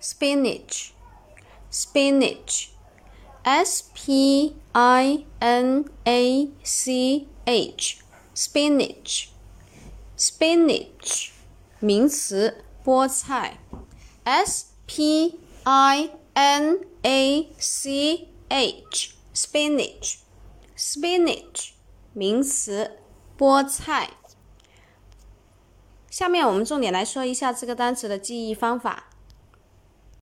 spinach, spinach, s p i n a c h, spinach, spinach, 名词，菠菜, s p i n a c h, spinach, spinach, 名词，菠菜。下面我们重点来说一下这个单词的记忆方法。